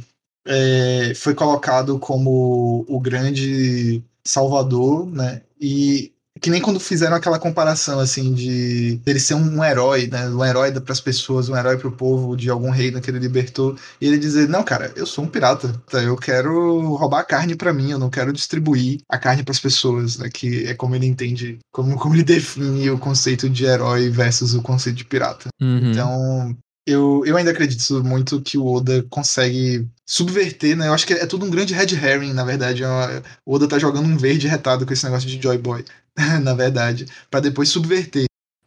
A: é, foi colocado como o grande salvador, né? E que nem quando fizeram aquela comparação assim de ele ser um herói, né? Um herói para as pessoas, um herói para o povo de algum reino que ele libertou, e ele dizer: "Não, cara, eu sou um pirata, tá? eu quero roubar a carne para mim, eu não quero distribuir a carne para as pessoas", né? Que é como ele entende, como como ele define o conceito de herói versus o conceito de pirata.
B: Uhum.
A: Então, eu, eu ainda acredito muito que o Oda consegue subverter, né? Eu acho que é tudo um grande red herring, na verdade. É O Oda tá jogando um verde retado com esse negócio de Joy Boy, na verdade, pra depois subverter.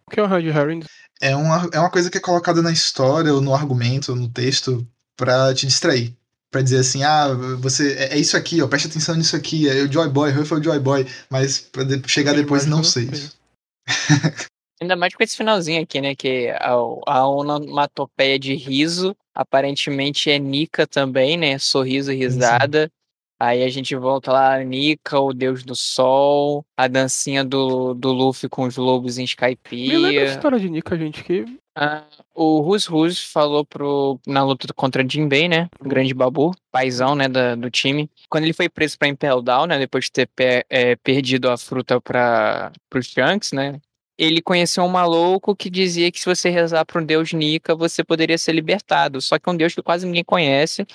C: O que é o Red Herring?
A: É uma, é uma coisa que é colocada na história, ou no argumento, ou no texto, pra te distrair. Pra dizer assim, ah, você. É é isso aqui, ó, preste atenção nisso aqui. É o Joy Boy, Ruff é o Joy Boy. Mas pra de- chegar depois não sei isso.
D: Ainda mais com esse finalzinho aqui, né? Que a, a onomatopeia de riso aparentemente é Nika também, né? Sorriso e risada. Aí a gente volta lá, Nika, o deus do sol, a dancinha do, do Luffy com os lobos em
C: Me lembra a
D: Skypiea.
C: história de Nika, gente, que
D: Ah, o Rus Rus falou pro, na luta contra Jinbei, né? O grande babu, paizão, né, da- do time. Quando ele foi preso pra Impel Down, né? Depois de ter pe- é, perdido a fruta para pro Shanks, né? Ele conheceu um maluco que dizia que se você rezar para um deus Nika, você poderia ser libertado. Só que é um deus que quase ninguém conhece.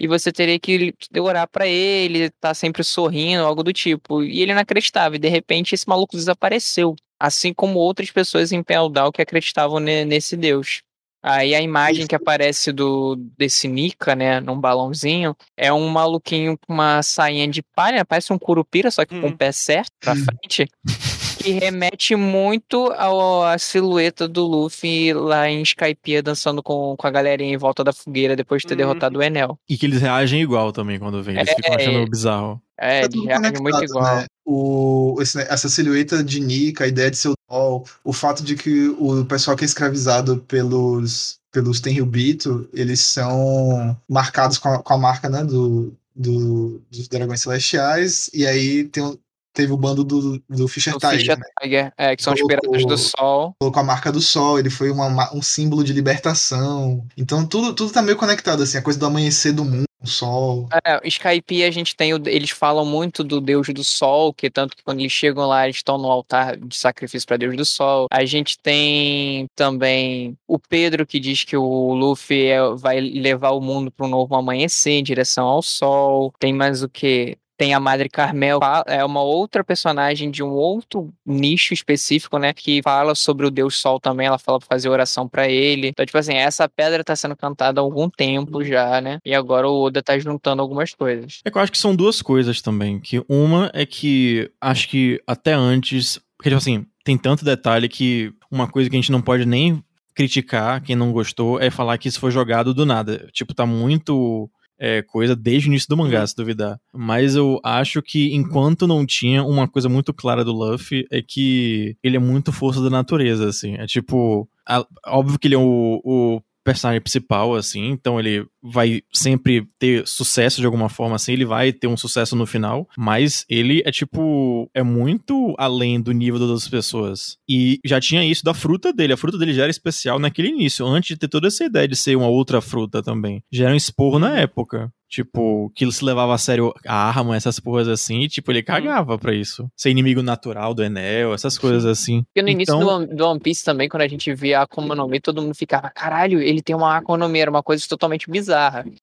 D: E você teria que orar pra ele, tá sempre sorrindo, algo do tipo. E ele não acreditava. E de repente esse maluco desapareceu. Assim como outras pessoas em Down que acreditavam ne- nesse deus. Aí a imagem que aparece do desse Nika, né, num balãozinho, é um maluquinho com uma sainha de palha, parece um curupira, só que com
C: Hum.
D: o pé certo pra frente. Que remete muito ao- à silhueta do Luffy lá em Skypiea dançando com, com a galerinha em volta da fogueira depois de ter
C: Uhum.
D: derrotado o Enel.
B: E que eles reagem igual também quando vêm. Eles
D: É,
B: ficam achando
D: é.
B: bizarro.
D: É,
A: Tá
D: de
A: tudo
D: reage
A: conectado,
D: muito igual.
A: né? O, esse- essa silhueta de Nika, a ideia de ser o sol, o fato de que o pessoal que é escravizado pelos, pelos Tenryubito, eles são marcados com a, com a marca né, do, do- dos dragões celestiais, e aí tem, teve o bando do, do Fischer
D: O
A: Tiger,
D: Fischer
A: né?
D: Tiger, é, que são
A: Colocou-
D: piratas do sol.
A: colocou a marca do sol, ele foi uma ma- um símbolo de libertação. Então tudo, tudo tá meio conectado, assim, a coisa do amanhecer do mundo, o sol.
D: É, Skype a gente tem, eles falam muito do deus do sol, que tanto que quando eles chegam lá, eles estão no altar de sacrifício para deus do sol. A gente tem também o Pedro que diz que o Luffy é- vai levar o mundo para um novo amanhecer em direção ao sol. Tem mais o que? Tem a Madre Carmel, é uma outra personagem de um outro nicho específico, né? Que fala sobre o Deus Sol também. Ela fala pra fazer oração pra ele. Então, tipo assim, essa pedra tá sendo cantada há algum tempo já, né? E agora o Oda tá juntando algumas coisas.
B: É que eu acho que são duas coisas também. Que uma é que acho que até antes. Porque, tipo assim, tem tanto detalhe que uma coisa que a gente não pode nem criticar quem não gostou é falar que isso foi jogado do nada. Tipo, tá muito. É, coisa desde o início do mangá, se duvidar. Mas eu acho que enquanto não tinha uma coisa muito clara do Luffy, é que ele é muito força da natureza, assim. É tipo. a- óbvio que ele é o- o personagem principal, assim, então ele vai sempre ter sucesso de alguma forma, assim, ele vai ter um sucesso no final, mas ele é tipo, é muito além do nível das outras pessoas. E já tinha isso da fruta dele, a fruta dele já era especial naquele início, antes de ter toda essa ideia de ser uma outra fruta também. Já era um esporro na época. Tipo, que ele se levava a sério a arma, essas porras assim, e, tipo, ele cagava pra isso. Ser inimigo natural do Enel, essas coisas assim.
D: Porque no início
B: Então-
D: do, One- do One Piece também, quando a gente via a Akuma no Mi, todo mundo ficava, caralho, ele tem uma Akuma no Mi, era uma coisa totalmente bizarra.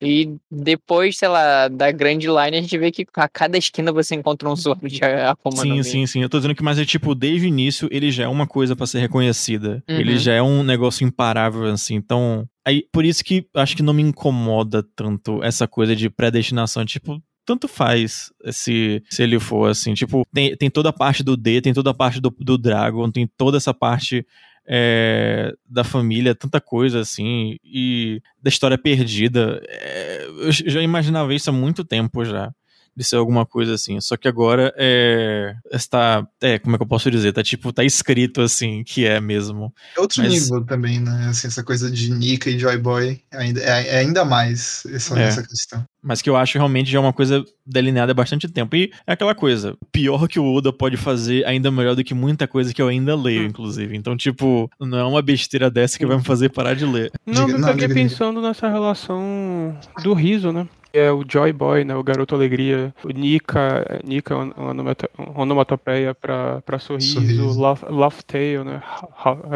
D: E depois, sei lá, da Grand Line, a gente vê que a cada esquina você encontra um Zoro de Akuma
B: Sim, sim, sim. Eu tô dizendo que, mas é tipo, desde o início ele já é uma coisa pra ser reconhecida.
D: Uhum.
B: Ele já é um negócio imparável, assim. Então, aí, por isso que acho que não me incomoda tanto essa coisa de predestinação. Tipo, tanto faz se, se ele for assim. Tipo, tem, tem toda a parte do D, tem toda a parte do, do Dragon, tem toda essa parte. É, da família, tanta coisa assim, e da história perdida. É, eu já imaginava isso há muito tempo já de ser alguma coisa assim. Só que agora é. Está. É, como é que eu posso dizer? Tá tipo, tá escrito assim que é mesmo.
A: É outro
B: Mas-
A: nível também, né? Assim, essa coisa de Nika e Joy Boy ainda, é, é ainda mais essa,
B: É.
A: essa questão.
B: Mas que eu acho realmente já uma coisa delineada há bastante tempo. E é aquela coisa. Pior que o Oda pode fazer ainda melhor do que muita coisa que eu ainda leio,
C: Hum.
B: inclusive. Então, tipo, não é uma besteira dessa que vai me fazer parar de ler.
C: Não,
A: diga, diga.
C: pensando nessa relação do riso, né? Que É o Joy Boy, né? O Garoto Alegria. O Nika, Nika é onomatopeia pra, pra sorriso.
A: Sorriso.
C: Laugh, laugh Tale, né?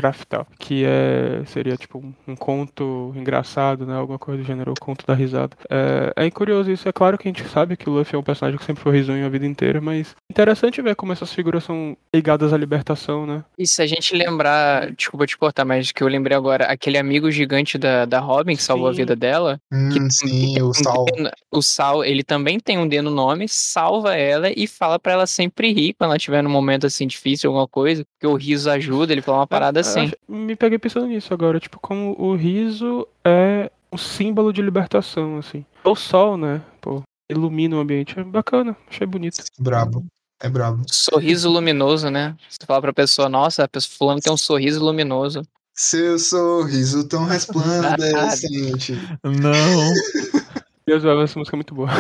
C: Raftal. Que é, seria tipo um, um conto engraçado, né? Alguma coisa do gênero, o conto da risada. É, é curioso isso. É claro que a gente sabe que o Luffy é um personagem que sempre foi risonho a vida inteira, mas interessante ver como essas figuras são ligadas à libertação, né?
D: E se a gente lembrar, desculpa te cortar, mas que eu lembrei agora, aquele amigo gigante da, da Robin que salvou a
C: Sim.
D: vida dela,
A: Hum,
D: que
A: sim,
D: tem
A: o Sal.
D: O Sal, ele também tem um D no nome, salva ela e fala pra ela sempre rir quando ela tiver num momento assim difícil, alguma coisa, que o riso ajuda, ele fala uma parada
C: Eu
D: assim.
C: acho- Me peguei pensando nisso agora, tipo, como o riso é um símbolo de libertação, assim. O sol, né? Pô, ilumina o ambiente. É bacana, achei bonito.
A: Brabo. É brabo.
D: Sorriso luminoso, né? Você fala pra pessoa, nossa, a pessoa fulano tem um sorriso luminoso.
A: Seu sorriso tão resplandecente.
B: Não.
C: Deus, essa música é muito boa.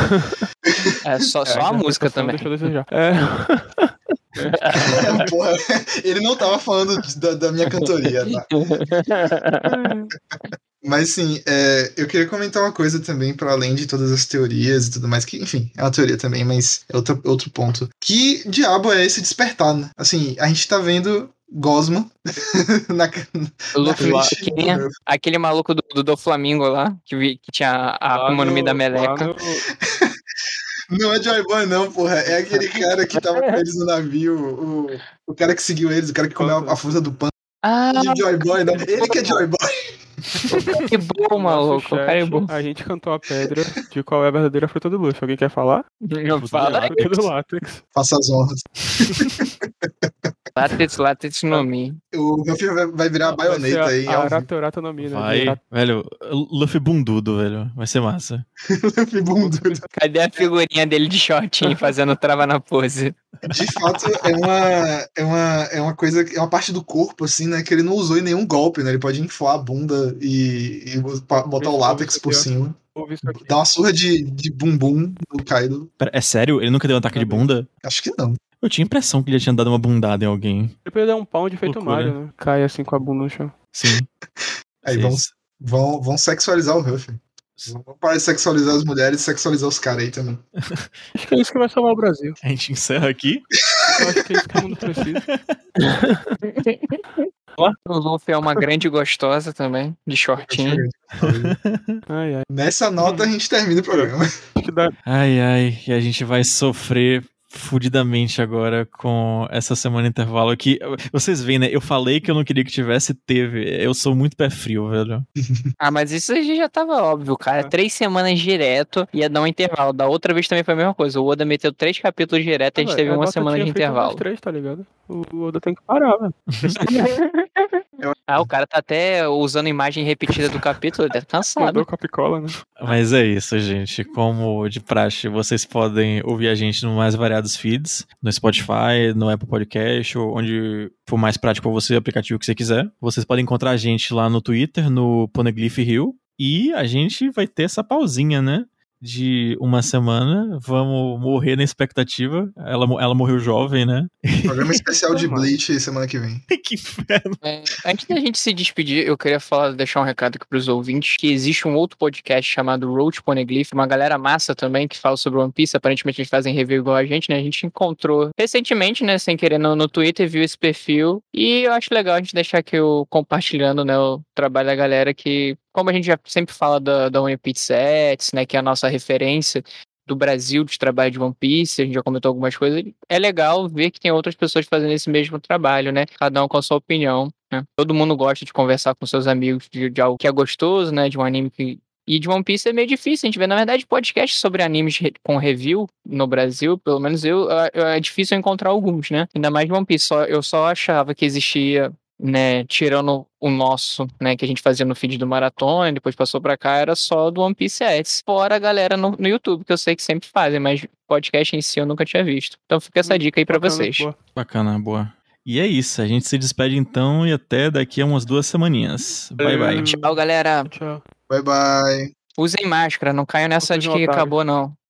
D: É só, só a música também.
C: Deixa eu desejar. É.
A: É, porra, ele não tava falando da, da minha cantoria, tá? Mas sim, é, eu queria comentar uma coisa também, para além de todas as teorias e tudo mais, que, enfim, é uma teoria também, mas é outro, outro ponto. Que diabo é esse despertar, né? Assim, a gente tá vendo Gosma na, na frente
D: quem é? Aquele maluco do, do, do Flamingo lá, que, vi, que tinha a Akuma no Mi
C: no-
D: da
C: lá
D: Meleca.
C: no-
A: Não é Joy Boy, não, porra. É aquele cara que tava com eles no navio, o, o cara que seguiu eles, o cara que comeu a, a fruta do pão.
D: Ah,
A: E Joy Boy, não. Ele que é Joy Boy.
D: Que bom, maluco. Cara é
C: chat,
D: bom.
C: A gente cantou a pedra de qual é a verdadeira fruta do luxo. Alguém quer falar?
D: Fala aí.
C: Fruta do látex.
A: Faça as honras.
D: Látex, látex no mi.
A: O Ruffy vai, vai virar a baioneta aí.
C: A
A: ao vivo.
C: aratoratonomia, né?
B: Vai, velho, Luffy bundudo, velho. Vai ser massa.
A: Luffy bundudo.
D: Cadê a figurinha dele de shortinho fazendo trava na pose?
A: De fato, é uma, é uma, é uma coisa, é uma parte do corpo, assim, né? Que ele não usou em nenhum golpe, né? Ele pode inflar a bunda e, e botar o látex por cima. Dá uma surra de, de bumbum no Kaido.
B: Pera, é sério? Ele nunca deu um ataque de bunda?
A: Acho que não.
B: Eu tinha a impressão que ele já tinha dado uma bundada em alguém.
C: Depois dá um pound feito
B: Loucura.
C: Mario, né? Cai assim com a bunda no chão.
B: Sim.
A: Aí vão, vão, vão sexualizar o Ruffy. Vão parar de sexualizar as mulheres e sexualizar os caras aí também.
C: Acho que é isso que vai salvar o Brasil.
B: A gente encerra aqui.
C: Eu acho que é isso que o mundo precisa.
D: O Luffy é uma grande gostosa também, de shortinho.
C: Ai, ai.
A: Nessa nota a gente termina o programa.
B: Ai, ai, e a gente vai sofrer fudidamente agora com essa semana intervalo aqui. Vocês veem, né? Eu falei que eu não queria que tivesse, teve. Eu sou muito pé frio, velho.
D: Ah, mas isso aí já tava óbvio, cara. Três semanas direto ia dar um intervalo. Da outra vez também foi a mesma coisa. O Oda meteu três capítulos direto e a gente teve
C: a uma
D: semana de intervalo.
C: três, tá ligado? O Oda tem que parar, velho.
D: Ah, o cara tá até usando imagem repetida do capítulo, deve tá cansado.
C: Mandou com a picola, né?
B: Mas é isso, gente. Como de praxe, vocês podem ouvir a gente no mais variados feeds, no Spotify, no Apple Podcast, ou onde for mais prático pra você, o aplicativo que você quiser. Vocês podem encontrar a gente lá no Twitter, no Poneglyph Hill. E a gente vai ter essa pausinha, né? De uma semana. Vamos morrer na expectativa. Ela, ela morreu jovem, né?
A: Programa especial de. Bleach semana que vem.
B: que inferno.
D: É, antes da gente se despedir, eu queria falar, deixar um recado aqui pros ouvintes, que existe um outro podcast chamado Road Poneglyph, uma galera massa também que fala sobre One Piece, aparentemente eles fazem review igual a gente, né? A gente encontrou recentemente, né, sem querer, no, no Twitter, viu esse perfil, e eu acho legal a gente deixar aqui o, compartilhando, né, o trabalho da galera que, como a gente já sempre fala da, da One Piece Sets, né, que é a nossa referência, do Brasil de trabalho de One Piece, a gente já comentou algumas coisas. É legal ver que tem outras pessoas fazendo esse mesmo trabalho, né? Cada um com a sua opinião. Né? Todo mundo gosta de conversar com seus amigos de, de algo que é gostoso, né? De um anime que. E de One Piece é meio difícil. A gente vê, na verdade, podcast sobre animes com review no Brasil, pelo menos eu- é difícil encontrar alguns, né? Ainda mais de One Piece. Só, eu só achava que existia né, tirando o nosso, né, que a gente fazia no feed do Maratona, depois passou pra cá, era só do One Piece Ads. Fora a galera no, no YouTube, que eu sei que sempre fazem, mas podcast em si eu nunca tinha visto. Então fica essa dica aí pra
C: Bacana,
D: vocês.
C: boa.
B: Bacana, boa. E é isso. A gente se despede então e até daqui a umas duas semaninhas. Bye, bye.
D: Tchau, galera.
C: Tchau.
A: Bye bye.
D: Usem máscara, não caiam nessa de que acabou, não.